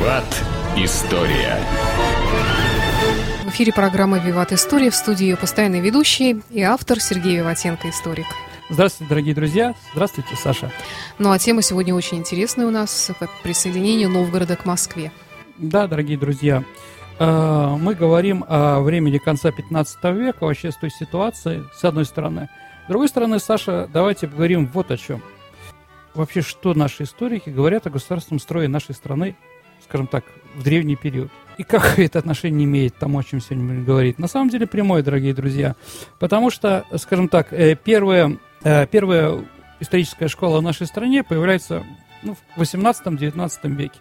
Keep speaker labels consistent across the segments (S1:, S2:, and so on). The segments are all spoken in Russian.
S1: Виват. История.
S2: В эфире программа «Виват История» в студии ее постоянный ведущий и автор Сергей Виватенко, историк.
S3: Здравствуйте, дорогие друзья. Здравствуйте, Саша.
S2: Ну а тема сегодня очень интересная у нас – присоединение Новгорода к Москве.
S3: Да, дорогие друзья, э, мы говорим о времени конца 15 века, вообще с той ситуации, с одной стороны. С другой стороны, Саша, давайте поговорим вот о чем. Вообще, что наши историки говорят о государственном строе нашей страны, скажем так, в древний период. И как это отношение имеет к тому, о чем сегодня будем говорить? На самом деле прямое, дорогие друзья. Потому что, скажем так, э, первая, э, первая историческая школа в нашей стране появляется ну, в 18-19 веке.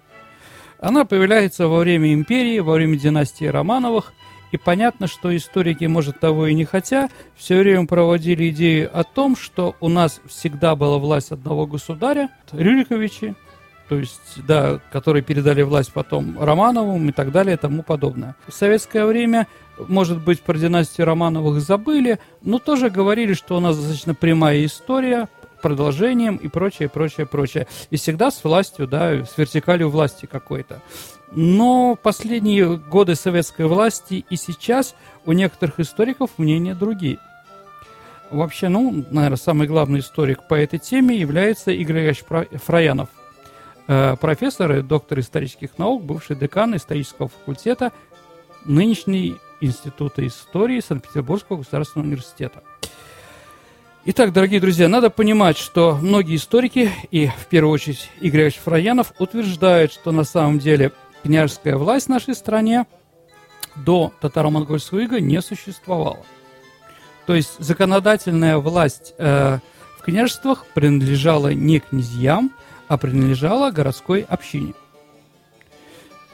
S3: Она появляется во время империи, во время династии Романовых, и понятно, что историки, может, того и не хотя, все время проводили идею о том, что у нас всегда была власть одного государя, Рюриковичи, то есть, да, которые передали власть потом Романовым и так далее и тому подобное. В советское время, может быть, про династию Романовых забыли, но тоже говорили, что у нас достаточно прямая история, продолжением и прочее, прочее, прочее. И всегда с властью, да, с вертикалью власти какой-то. Но последние годы советской власти и сейчас у некоторых историков мнения другие. Вообще, ну, наверное, самый главный историк по этой теме является Игорь Ильич Фраянов. Э, профессор и доктор исторических наук, бывший декан исторического факультета нынешний Института истории Санкт-Петербургского государственного университета. Итак, дорогие друзья, надо понимать, что многие историки, и в первую очередь Игорь Ильич Фраянов, утверждают, что на самом деле княжеская власть в нашей стране до татаро-монгольского ига не существовала. То есть законодательная власть э, в княжествах принадлежала не князьям, а принадлежала городской общине.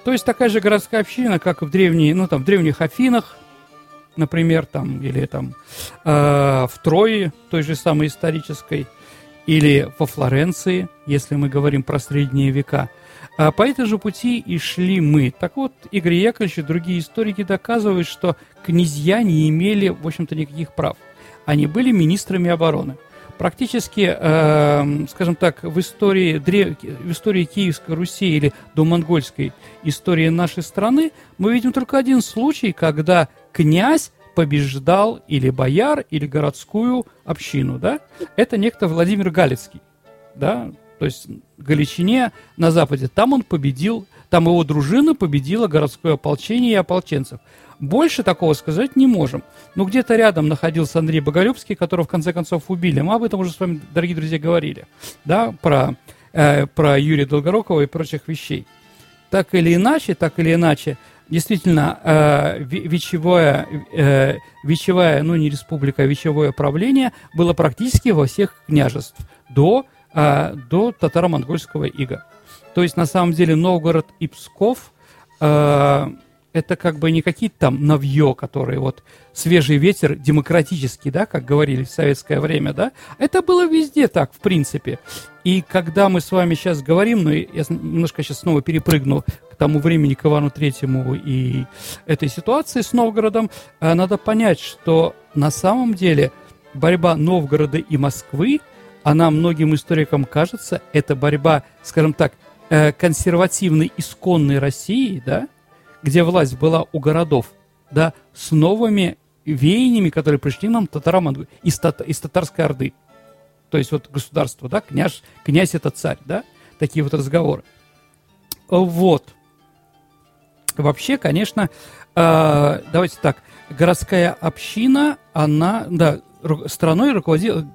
S3: То есть такая же городская община, как в, древней, ну, там, в древних Афинах, например, там, или там э, в Трое, той же самой исторической, или во Флоренции, если мы говорим про средние века. А по этой же пути и шли мы. Так вот, Игорь Яковлевич и другие историки доказывают, что князья не имели, в общем-то, никаких прав. Они были министрами обороны. Практически, э, скажем так, в истории, в истории Киевской Руси или домонгольской истории нашей страны мы видим только один случай, когда князь побеждал или бояр, или городскую общину, да? Это некто Владимир Галицкий, да? То есть Галичине на западе. Там он победил, там его дружина победила городское ополчение и ополченцев. Больше такого сказать не можем. Но где-то рядом находился Андрей Боголюбский, которого в конце концов убили. Мы об этом уже с вами, дорогие друзья, говорили. Да, про, э, про Юрия Долгорукова и прочих вещей. Так или иначе, так или иначе, действительно, э, вечевое, э, вечевая, ну не республика, а вечевое правление было практически во всех княжествах до, э, до татаро-монгольского ига. То есть, на самом деле, Новгород и Псков э, это как бы не какие-то там навье, которые вот свежий ветер демократический, да, как говорили в советское время, да, это было везде так, в принципе. И когда мы с вами сейчас говорим, ну, я немножко сейчас снова перепрыгну к тому времени, к Ивану Третьему и этой ситуации с Новгородом, э, надо понять, что на самом деле борьба Новгорода и Москвы, она многим историкам кажется, это борьба, скажем так, э, консервативной, исконной России, да, где власть была у городов, да, с новыми веяниями, которые пришли нам татараман из, тат, из татарской орды. То есть вот государство, да, княж, князь это царь, да, такие вот разговоры. Вот. Вообще, конечно, э, давайте так, городская община, она, да, страной руководила,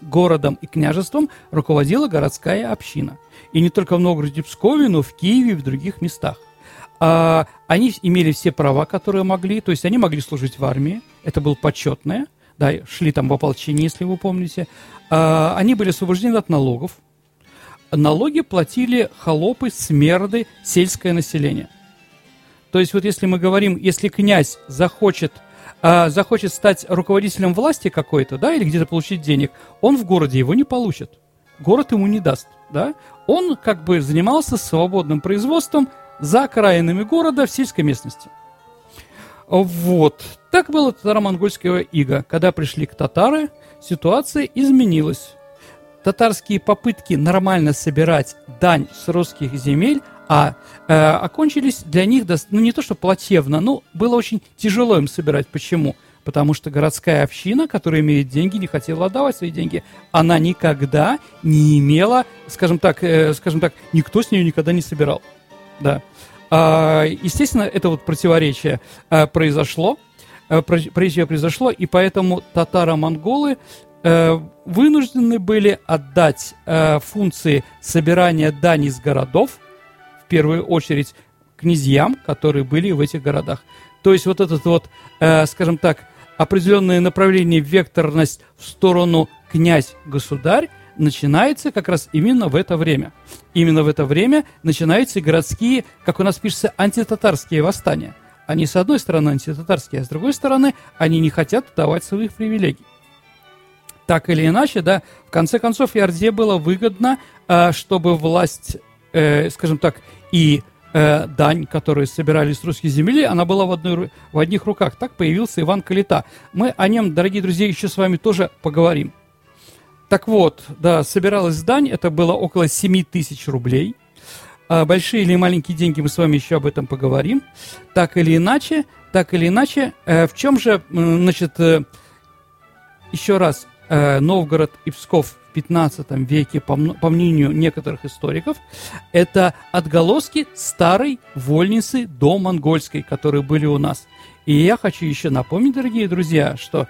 S3: городом и княжеством руководила городская община. И не только в Новгороде, Пскове, но в Киеве и в других местах. А, они имели все права, которые могли, то есть они могли служить в армии, это было почетное, да, шли там в ополчение, если вы помните. А, они были освобождены от налогов. Налоги платили холопы, смерды, сельское население. То есть вот если мы говорим, если князь захочет, а, захочет стать руководителем власти какой-то, да, или где-то получить денег, он в городе его не получит. Город ему не даст, да. Он как бы занимался свободным производством, за окраинами города в сельской местности. Вот. Так было татаро-монгольского ига. Когда пришли к татары, ситуация изменилась. Татарские попытки нормально собирать дань с русских земель, а э, окончились для них, ну не то что плачевно, но было очень тяжело им собирать. Почему? Потому что городская община, которая имеет деньги, не хотела отдавать свои деньги. Она никогда не имела, скажем так, э, скажем так, никто с нее никогда не собирал. Да. А, естественно, это вот противоречие а, произошло, а, противоречие произошло, и поэтому татаро-монголы а, вынуждены были отдать функции собирания дани из городов, в первую очередь, князьям, которые были в этих городах. То есть вот этот вот, э, скажем так, определенное направление, векторность в сторону князь-государь начинается как раз именно в это время. Именно в это время начинаются городские, как у нас пишется, антитатарские восстания. Они, с одной стороны, антитатарские, а с другой стороны, они не хотят давать своих привилегий. Так или иначе, да, в конце концов, Ярде было выгодно, э, чтобы власть, э, скажем так, и э, дань, которую собирали с русских земель, она была в, одной, в одних руках. Так появился Иван Калита. Мы о нем, дорогие друзья, еще с вами тоже поговорим. Так вот, да, собиралась дань, это было около 7 тысяч рублей. А большие или маленькие деньги, мы с вами еще об этом поговорим. Так или иначе, так или иначе, э, в чем же, значит, э, еще раз, э, Новгород и Псков 15 веке, по мнению некоторых историков, это отголоски старой вольницы до монгольской, которые были у нас. И я хочу еще напомнить, дорогие друзья, что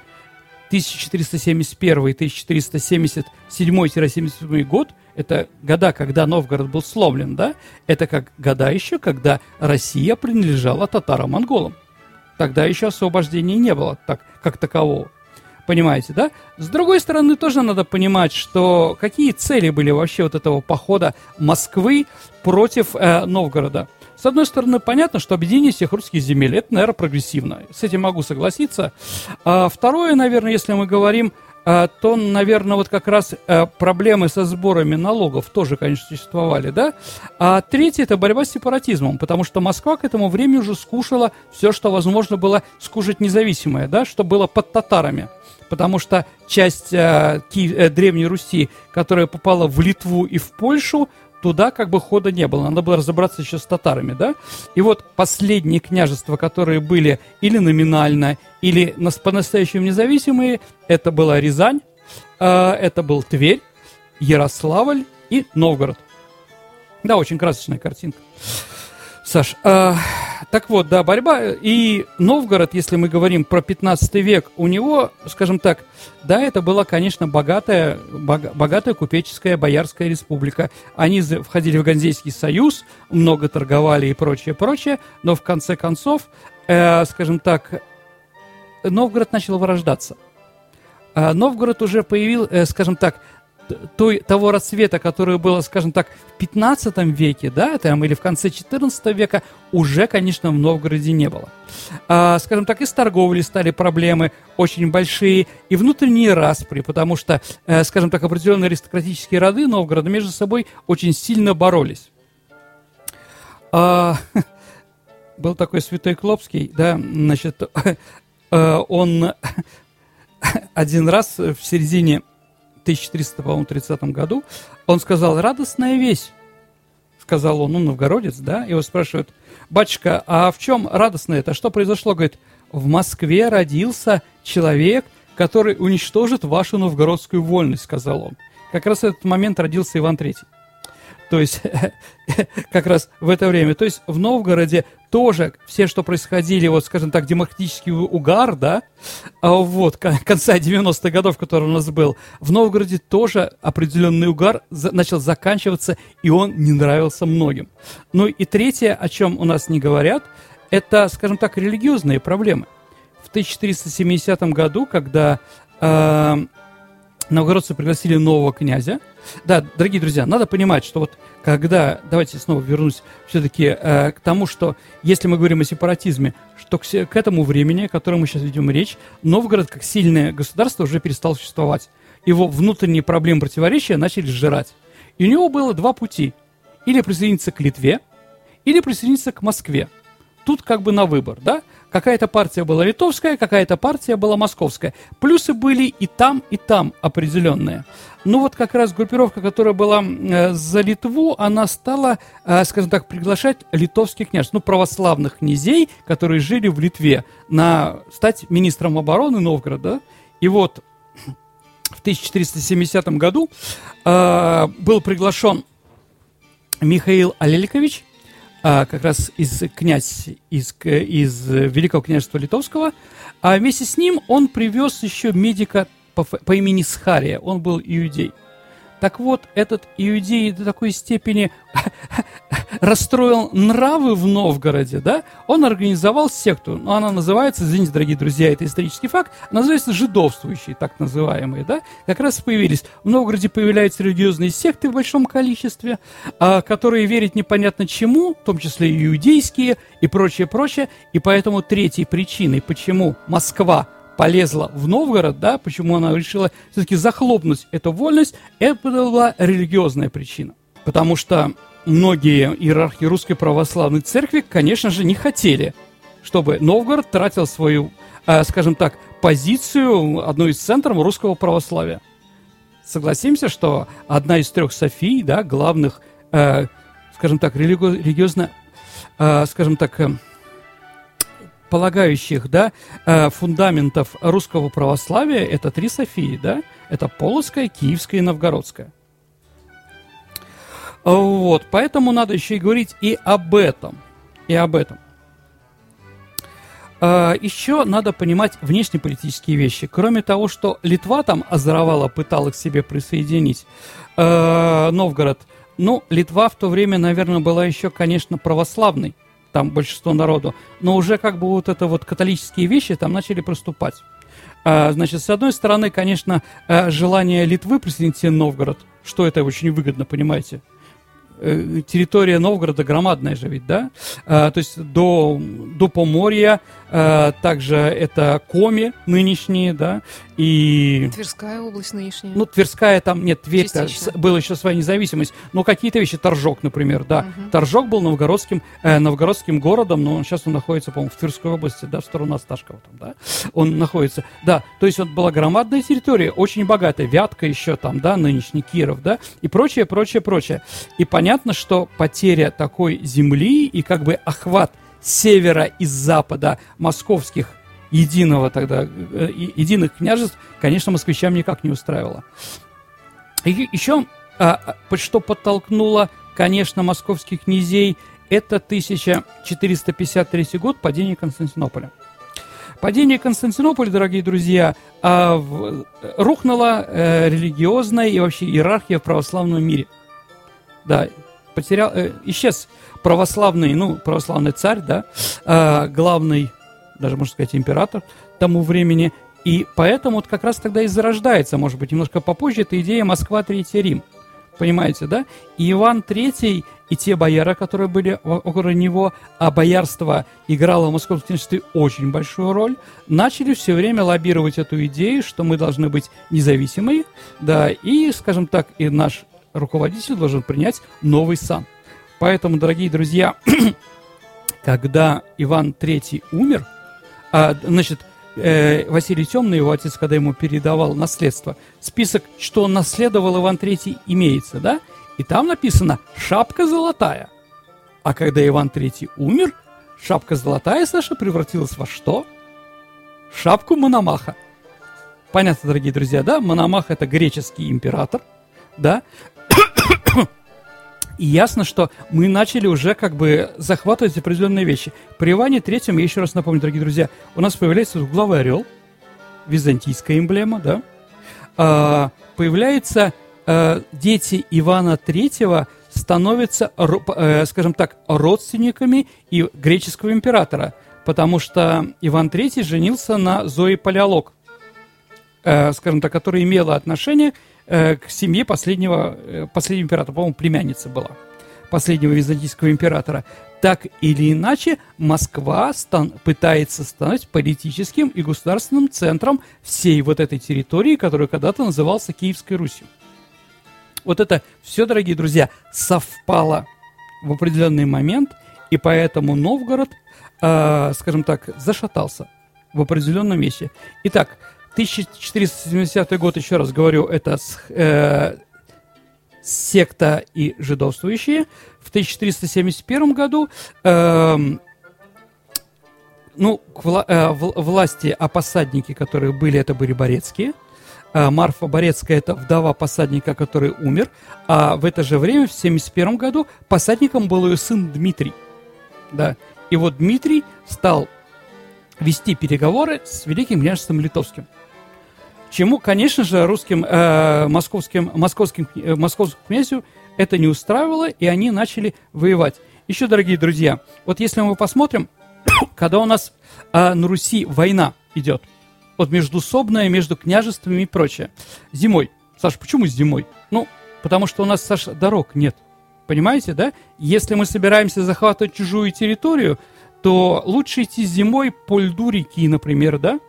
S3: 1471-1477-77 год – это года, когда Новгород был сломлен, да? Это как года еще, когда Россия принадлежала татаро-монголам. Тогда еще освобождения не было так, как такового. Понимаете, да? С другой стороны, тоже надо понимать, что какие цели были вообще вот этого похода Москвы против э, Новгорода. С одной стороны, понятно, что объединение всех русских земель, это, наверное, прогрессивно. С этим могу согласиться. А второе, наверное, если мы говорим а, то, наверное, вот как раз а, проблемы со сборами налогов тоже, конечно, существовали, да? А третье – это борьба с сепаратизмом, потому что Москва к этому времени уже скушала все, что возможно было скушать независимое, да, что было под татарами потому что часть э, Ки- э, Древней Руси, которая попала в Литву и в Польшу, туда как бы хода не было. Надо было разобраться еще с татарами, да? И вот последние княжества, которые были или номинально, или по-настоящему независимые, это была Рязань, э, это был Тверь, Ярославль и Новгород. Да, очень красочная картинка. Саш, э, так вот, да, борьба. И Новгород, если мы говорим про 15 век, у него, скажем так, да, это была, конечно, богатая, бог, богатая купеческая боярская республика. Они входили в Ганзейский союз, много торговали и прочее, прочее, но в конце концов, э, скажем так, Новгород начал вырождаться. Э, Новгород уже появил, э, скажем так, той, того расцвета, который было, скажем так, в 15 веке, да, там, или в конце 14 века, уже, конечно, в Новгороде не было. А, скажем так, и с торговлей стали проблемы очень большие, и внутренние распри, потому что, э, скажем так, определенные аристократические роды Новгорода между собой очень сильно боролись. А, был такой святой Клопский, да, значит, э, он один раз в середине 1330 году, он сказал, радостная весть, сказал он, ну, новгородец, да, его спрашивают, батюшка, а в чем радостно это, что произошло? Говорит, в Москве родился человек, который уничтожит вашу новгородскую вольность, сказал он. Как раз в этот момент родился Иван Третий то есть как раз в это время. То есть в Новгороде тоже все, что происходили, вот, скажем так, демократический угар, да, а вот, конца 90-х годов, который у нас был, в Новгороде тоже определенный угар начал заканчиваться, и он не нравился многим. Ну и третье, о чем у нас не говорят, это, скажем так, религиозные проблемы. В 1470 году, когда э, новгородцы пригласили нового князя. Да, дорогие друзья, надо понимать, что вот когда, давайте снова вернусь все-таки э, к тому, что если мы говорим о сепаратизме, что к, к этому времени, о котором мы сейчас ведем речь, Новгород как сильное государство уже перестал существовать. Его внутренние проблемы противоречия начали сжирать. И у него было два пути. Или присоединиться к Литве, или присоединиться к Москве. тут как бы на выбор, да? Какая-то партия была литовская, какая-то партия была московская. Плюсы были и там, и там определенные. Ну вот как раз группировка, которая была э, за Литву, она стала, э, скажем так, приглашать литовских княжеств, ну православных князей, которые жили в Литве, на стать министром обороны Новгорода. И вот в 1470 году э, был приглашен Михаил Алеликович, а, как раз из князь из, из Великого княжества Литовского, а вместе с ним он привез еще медика по, по имени Схария, он был иудей. Так вот, этот иудей до такой степени расстроил нравы в Новгороде, да, он организовал секту, ну, она называется, извините, дорогие друзья, это исторический факт, называется жидовствующие, так называемые, да, как раз появились. В Новгороде появляются религиозные секты в большом количестве, а, которые верят непонятно чему, в том числе и иудейские, и прочее, прочее, и поэтому третьей причиной, почему Москва полезла в Новгород, да, почему она решила все-таки захлопнуть эту вольность, это была религиозная причина. Потому что многие иерархи Русской Православной Церкви, конечно же, не хотели, чтобы Новгород тратил свою, э, скажем так, позицию одной из центров русского православия. Согласимся, что одна из трех Софий, да, главных, э, скажем так, религи- религиозно, э, скажем так, э, полагающих, да, э, фундаментов русского православия, это три Софии, да, это Полоцкая, Киевская и Новгородская. Вот, поэтому надо еще и говорить и об этом. И об этом. А, еще надо понимать внешнеполитические вещи. Кроме того, что Литва там озоровала, пыталась к себе присоединить э, Новгород, ну, Литва в то время, наверное, была еще, конечно, православной, там большинство народу, но уже как бы вот это вот католические вещи там начали проступать. А, значит, с одной стороны, конечно, э, желание Литвы присоединить Новгород, что это очень выгодно, понимаете, Э, территория Новгорода громадная же ведь, да? А, то есть до, до Поморья, а, также это Коми нынешние, да, и...
S2: Тверская область нынешняя.
S3: Ну, Тверская там, нет, Тверь была еще своя независимость, но какие-то вещи, Торжок, например, да. Угу. Торжок был новгородским, э, новгородским городом, но сейчас он находится, по-моему, в Тверской области, да, в сторону Осташкова там, да, он находится, да, то есть вот была громадная территория, очень богатая, Вятка еще там, да, нынешний Киров, да, и прочее, прочее, прочее. И понятно, что потеря такой земли и как бы охват севера и запада московских единого тогда, э, единых княжеств, конечно, москвичам никак не устраивало. И еще, а, а, что подтолкнуло, конечно, московских князей, это 1453 год, падение Константинополя. Падение Константинополя, дорогие друзья, а, в, рухнула э, религиозная и вообще иерархия в православном мире. Да, потерял, э, исчез православный, ну, православный царь, да, э, главный даже, можно сказать, император тому времени. И поэтому вот как раз тогда и зарождается, может быть, немножко попозже, эта идея Москва, Третий Рим. Понимаете, да? И Иван Третий и те бояры, которые были около него, а боярство играло в московском княжестве очень большую роль, начали все время лоббировать эту идею, что мы должны быть независимые, да, и, скажем так, и наш руководитель должен принять новый сан. Поэтому, дорогие друзья, когда Иван III умер, а, значит, э, Василий Темный, его отец, когда ему передавал наследство, список, что он наследовал Иван III, имеется, да? И там написано «шапка золотая». А когда Иван III умер, шапка золотая, Саша, превратилась во что? Шапку Мономаха. Понятно, дорогие друзья, да? Мономах – это греческий император, да? И ясно, что мы начали уже как бы захватывать определенные вещи. При Иване Третьем, я еще раз напомню, дорогие друзья, у нас появляется двуглавый орел, византийская эмблема, да, а, появляются а, дети Ивана Третьего становятся, а, скажем так, родственниками и греческого императора, потому что Иван Третий женился на Зои Палеолог, а, скажем так, которая имела отношение Э, к семье последнего, э, последнего императора, по-моему, племянница была, последнего византийского императора. Так или иначе, Москва стан, пытается стать политическим и государственным центром всей вот этой территории, которая когда-то назывался Киевской Русью. Вот это все, дорогие друзья, совпало в определенный момент, И поэтому Новгород, э, скажем так, зашатался в определенном месте. Итак, 1470 год, еще раз говорю, это э, секта и жидовствующие. В 1371 году э, ну, к вла э, власти, а которые были, это были Борецкие. Э, Марфа Борецкая – это вдова посадника, который умер. А в это же время, в 71 году, посадником был ее сын Дмитрий. Да. И вот Дмитрий стал вести переговоры с Великим княжеством Литовским. Чему, конечно же, русским, э, московским, московским, э, московскому князю это не устраивало, и они начали воевать. Еще, дорогие друзья, вот если мы посмотрим, когда у нас а, на Руси война идет, вот междусобная, между княжествами и прочее, зимой. Саша, почему зимой? Ну, потому что у нас, Саша, дорог нет. Понимаете, да? Если мы собираемся захватывать чужую территорию, то лучше идти зимой по льду реки, например, да?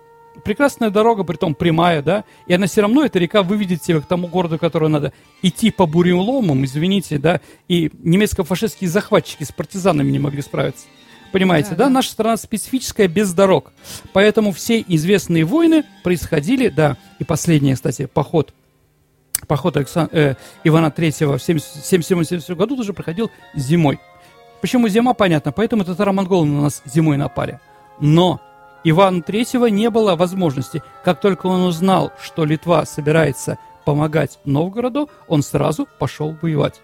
S3: Прекрасная дорога, при том прямая, да? И она все равно, эта река выведет тебя к тому городу, который надо идти по буреломам, извините, да? И немецко-фашистские захватчики с партизанами не могли справиться. Понимаете, да, да? да? Наша страна специфическая, без дорог. Поэтому все известные войны происходили, да, и последний, кстати, поход, поход Александ... э, Ивана III в 77 году тоже проходил зимой. Почему зима, понятно, поэтому татаро-монголы на нас зимой напали. Но Ивану III не было возможности, как только он узнал, что Литва собирается помогать Новгороду, он сразу пошел воевать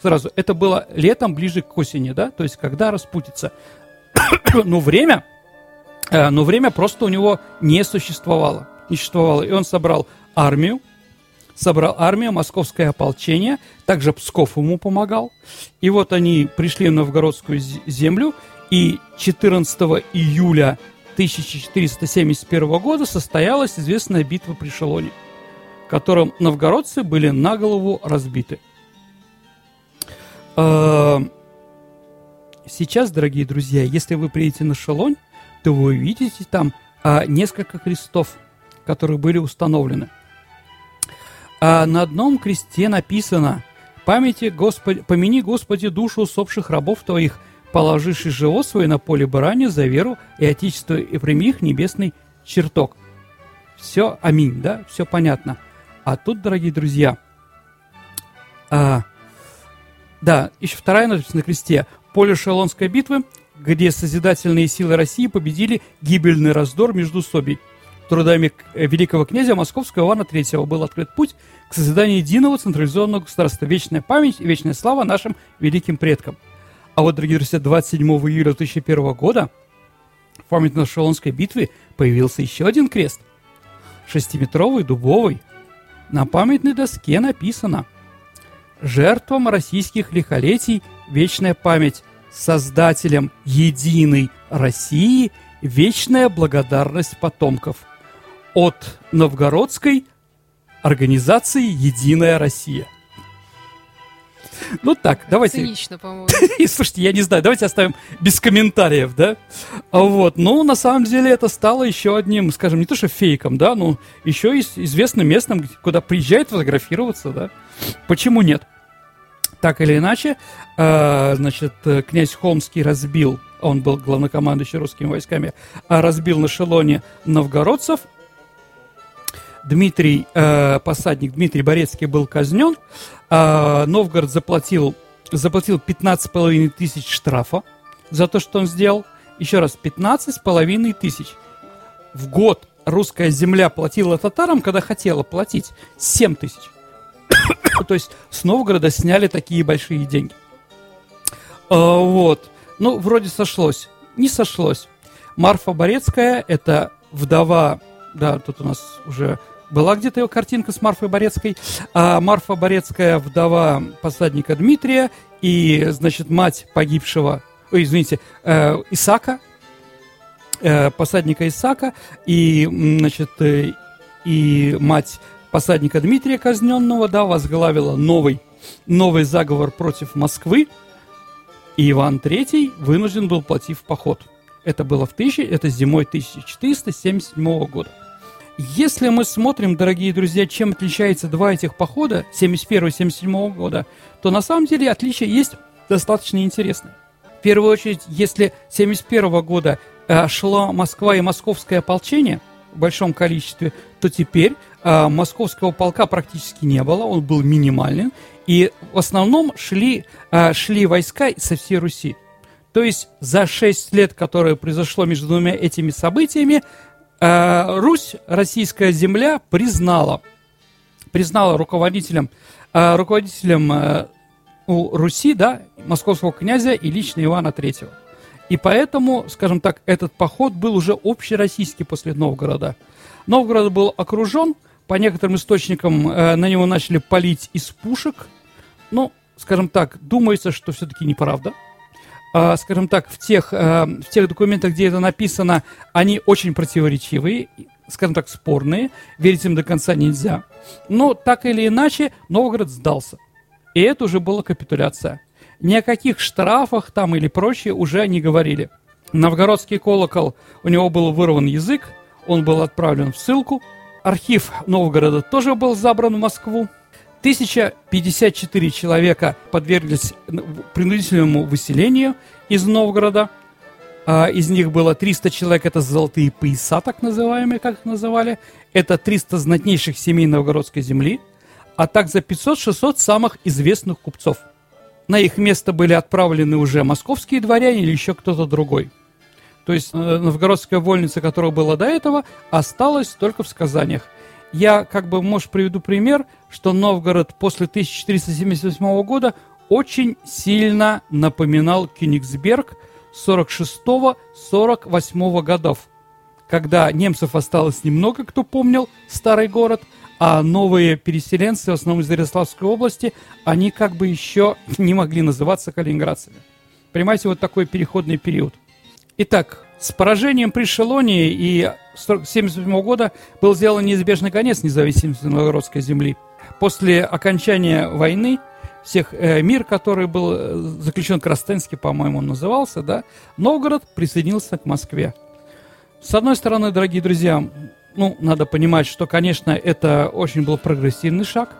S3: сразу, это было летом, ближе к осени, да, то есть когда распутится. но время, э, но время просто у него не существовало, не существовало. И он собрал армию, собрал армию, московское ополчение, также Псков ему помогал. И вот они пришли в новгородскую землю, и 14 июля 1471 года состоялась известная битва при Шелоне, в котором новгородцы были на голову разбиты. Э, сейчас, дорогие друзья, если вы приедете на Шалонь, то вы увидите там а, несколько крестов, которые были установлены. А на одном кресте написано «Памяти Господи, «Помяни, Господи, душу усопших рабов Твоих, положивших живот свой на поле барани за веру и отечество, и прими их небесный чертог». Все, аминь, да, все понятно. А тут, дорогие друзья, а, да, еще вторая надпись на кресте. Поле Шелонской битвы, где созидательные силы России победили гибельный раздор между собой. Трудами э, великого князя Московского Ивана III был открыт путь к созиданию единого централизованного государства. Вечная память и вечная слава нашим великим предкам. А вот, дорогие друзья, 27 июля 2001 года в память на Шелонской битве появился еще один крест. Шестиметровый, дубовый. На памятной доске написано – жертвам российских лихолетий вечная память, создателям единой России вечная благодарность потомков. От новгородской организации «Единая Россия». Ну так, давайте.
S2: Цинично, по-моему.
S3: И слушайте, я не знаю, давайте оставим без комментариев, да? А вот, ну, на самом деле это стало еще одним, скажем, не то что фейком, да, но еще и известным местом, куда приезжают фотографироваться, да? Почему нет? Так или иначе, э, значит, князь Холмский разбил, он был главнокомандующий русскими войсками, а разбил на шелоне новгородцев. Дмитрий, э, посадник Дмитрий Борецкий был казнен. Э, Новгород заплатил, заплатил 15,5 тысяч штрафа за то, что он сделал. Еще раз, 15,5 тысяч. В год русская земля платила татарам, когда хотела платить, 7 тысяч. То есть с Новгорода сняли такие большие деньги. А, вот. Ну, вроде сошлось. Не сошлось. Марфа Борецкая – это вдова, да, тут у нас уже была где-то ее картинка с Марфой Борецкой. А Марфа Борецкая – вдова посадника Дмитрия и, значит, мать погибшего, ой, извините, э, Исака, э, посадника Исака, и, значит, э, и мать посадника Дмитрия Казненного, да, возглавила новый, новый заговор против Москвы, и Иван III вынужден был платить в поход. Это было в тысячи, это зимой 1477 года. Если мы смотрим, дорогие друзья, чем отличаются два этих похода, 71 и 77 года, то на самом деле отличия есть достаточно интересные. В первую очередь, если 71 года э, шла Москва и московское ополчение в большом количестве, то теперь э, московского полка практически не было, он был минимален, и в основном шли, э, шли войска со всей Руси. То есть за 6 лет, которое произошло между двумя этими событиями, Русь, российская земля, признала, признала руководителем, э, руководителем э, у Руси, да, московского князя и лично Ивана Третьего. И поэтому, скажем так, этот поход был уже общероссийский после Новгорода. Новгород был окружен, по некоторым источникам э, на него начали палить из пушек. Ну, скажем так, думается, что все-таки неправда. Э, скажем так, в тех, э, в тех документах, где это написано, они очень противоречивые, скажем так, спорные. Верить им до конца нельзя. Но так или иначе, Новгород сдался. И это уже была капитуляция. Ни о каких штрафах там или прочее уже не говорили. Новгородский колокол, у него был вырван язык, он был отправлен в ссылку. Архив Новгорода тоже был забран в Москву. 1054 человека подверглись принудительному выселению из Новгорода. А, из них было 300 человек, это золотые пояса, так называемые, как их называли. Это 300 знатнейших семей новгородской земли, а также 500-600 самых известных купцов. На их место были отправлены уже московские дворяне или еще кто-то другой. То есть э, новгородская вольница, которая была до этого, осталась только в сказаниях. Я как бы, может, приведу пример, что Новгород после 1478 года очень сильно напоминал Кёнигсберг 46-48 годов, когда немцев осталось немного, кто помнил старый город, а новые переселенцы, в основном из Ярославской области, они как бы еще не могли называться калининградцами. Понимаете, вот такой переходный период – Итак, с поражением при Шелоне и 1977 года был сделан неизбежный конец независимости новгородской земли. После окончания войны всех э, мир, который был э, заключен Крастенский, по-моему, он назывался, да, Новгород присоединился к Москве. С одной стороны, дорогие друзья, ну, надо понимать, что, конечно, это очень был прогрессивный шаг.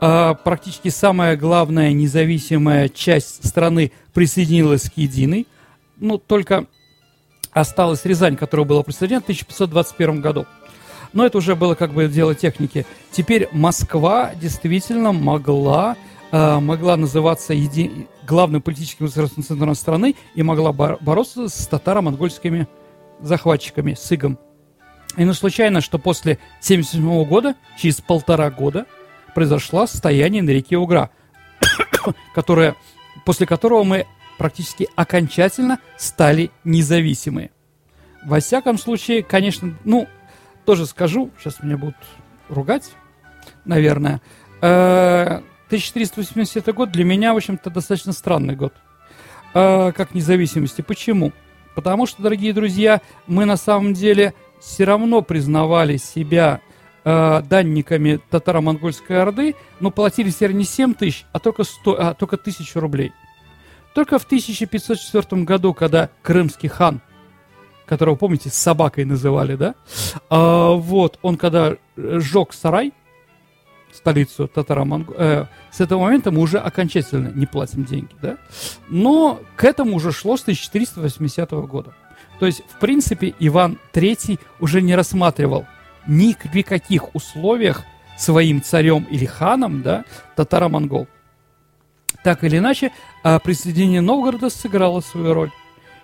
S3: А, практически самая главная независимая часть страны присоединилась к единой. Ну, только осталась Рязань, которая была присоединена в 1521 году. Но это уже было как бы дело техники. Теперь Москва действительно могла, э, могла называться еди... главным политическим государственным центром страны и могла бор- бороться с татаро-монгольскими захватчиками, с игом. И ну случайно, что после 1977 года, через полтора года, произошло состояние на реке Угра, которое, после которого мы практически окончательно стали независимы. Во всяком случае, конечно, ну, тоже скажу, сейчас меня будут ругать, наверное. 1480 э, год для меня, в общем-то, достаточно странный год. Э, как независимости. Почему? Потому что, дорогие друзья, мы на самом деле все равно признавали себя э, данниками татаро-монгольской орды, но платили теперь не 7 тысяч, а только, 100, а только тысячу рублей. Только в 1504 году, когда крымский хан, которого, помните, с собакой называли, да, а, вот, он когда сжег сарай, столицу татаро э, с этого момента мы уже окончательно не платим деньги, да, но к этому уже шло с 1480 года. То есть, в принципе, Иван III уже не рассматривал ни при каких условиях своим царем или ханом, да, татаро-монгол. Так или иначе, а присоединение Новгорода сыграло свою роль.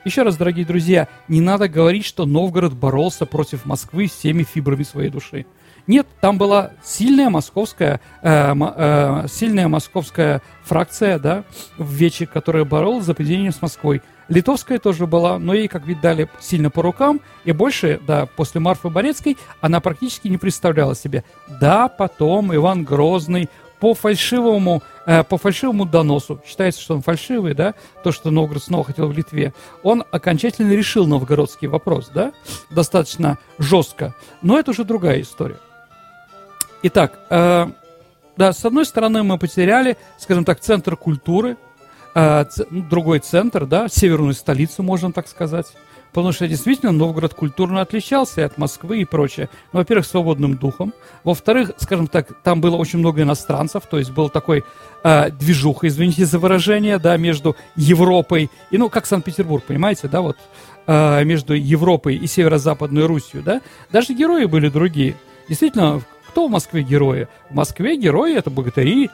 S3: Еще раз, дорогие друзья, не надо говорить, что Новгород боролся против Москвы всеми фибрами своей души. Нет, там была сильная московская, э, э, сильная московская фракция, да, в Вече, которая боролась за присоединение с Москвой. Литовская тоже была, но ей, как видно, дали сильно по рукам, и больше, да, после Марфы Борецкой она практически не представляла себе. Да, потом Иван Грозный по фальшивому, э, по фальшивому доносу, считается, что он фальшивый, да, то, что Новгород снова хотел в Литве, он окончательно решил новгородский вопрос, да, достаточно жестко, но это уже другая история. Итак, э, да, с одной стороны мы потеряли, скажем так, центр культуры, э, другой центр, да, северную столицу, можно так сказать, потому что действительно Новгород культурно отличался от Москвы и прочее. Ну, во-первых, свободным духом. Во-вторых, скажем так, там было очень много иностранцев, то есть был такой э, движуха, извините за выражение, да, между Европой и, ну, как Санкт-Петербург, понимаете, да, вот, э, между Европой и Северо-Западной Русью, да. Даже герои были другие. Действительно, кто в Москве герои? В Москве герои это богатыри,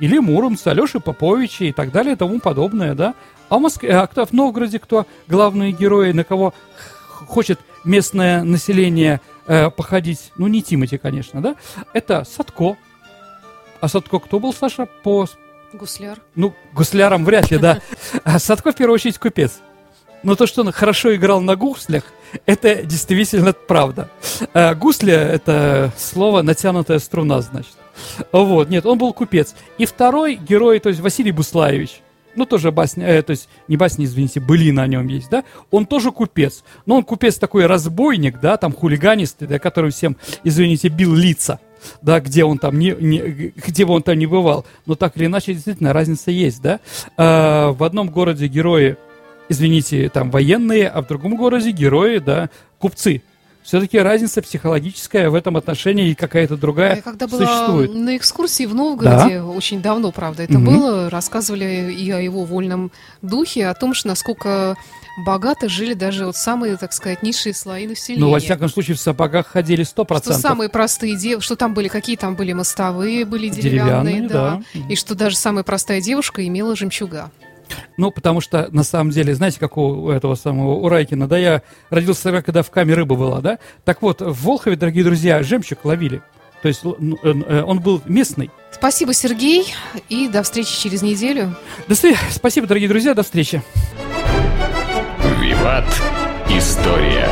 S3: или Муромцы, Алеши Поповичи и так далее и тому подобное, да. А в Москве, а кто в Новгороде кто главные герои, на кого хочет местное население э, походить, ну не Тимати, конечно, да, это Садко. А Садко кто был, Саша, по...
S2: Гусляр.
S3: Ну, гусляром вряд ли, да. А Садко, в первую очередь, купец. Но то, что он хорошо играл на гуслях, это действительно правда. А гусля – это слово «натянутая струна», значит. Вот, нет, он был купец. И второй герой, то есть Василий Буслаевич, ну, тоже басня, э, то есть не басня, извините, были на нем есть, да, он тоже купец. Но он купец такой разбойник, да, там хулиганистый, да, который всем, извините, бил лица, да, где он там не, не, где бы он там не бывал. Но так или иначе, действительно, разница есть, да. А, в одном городе герои, извините, там военные, а в другом городе герои, да, купцы все-таки разница психологическая в этом отношении и какая-то другая
S2: Я когда была
S3: существует.
S2: на экскурсии в Новгороде, да? очень давно, правда, это угу. было, рассказывали и о его вольном духе, о том, что насколько богато жили даже вот самые, так сказать, низшие слои населения.
S3: Ну, во всяком случае, в сапогах ходили сто процентов.
S2: Что самые простые девушки, что там были, какие там были мостовые, были деревянные, деревянные да. да. И что даже самая простая девушка имела жемчуга.
S3: Ну, потому что, на самом деле, знаете, как у этого самого у Райкина, да, я родился, когда в каме рыба была, да? Так вот, в Волхове, дорогие друзья, жемчуг ловили. То есть ну, э, э, он был местный.
S2: Спасибо, Сергей, и до встречи через неделю.
S3: До встречи. Спасибо, дорогие друзья, до встречи.
S1: Виват. История.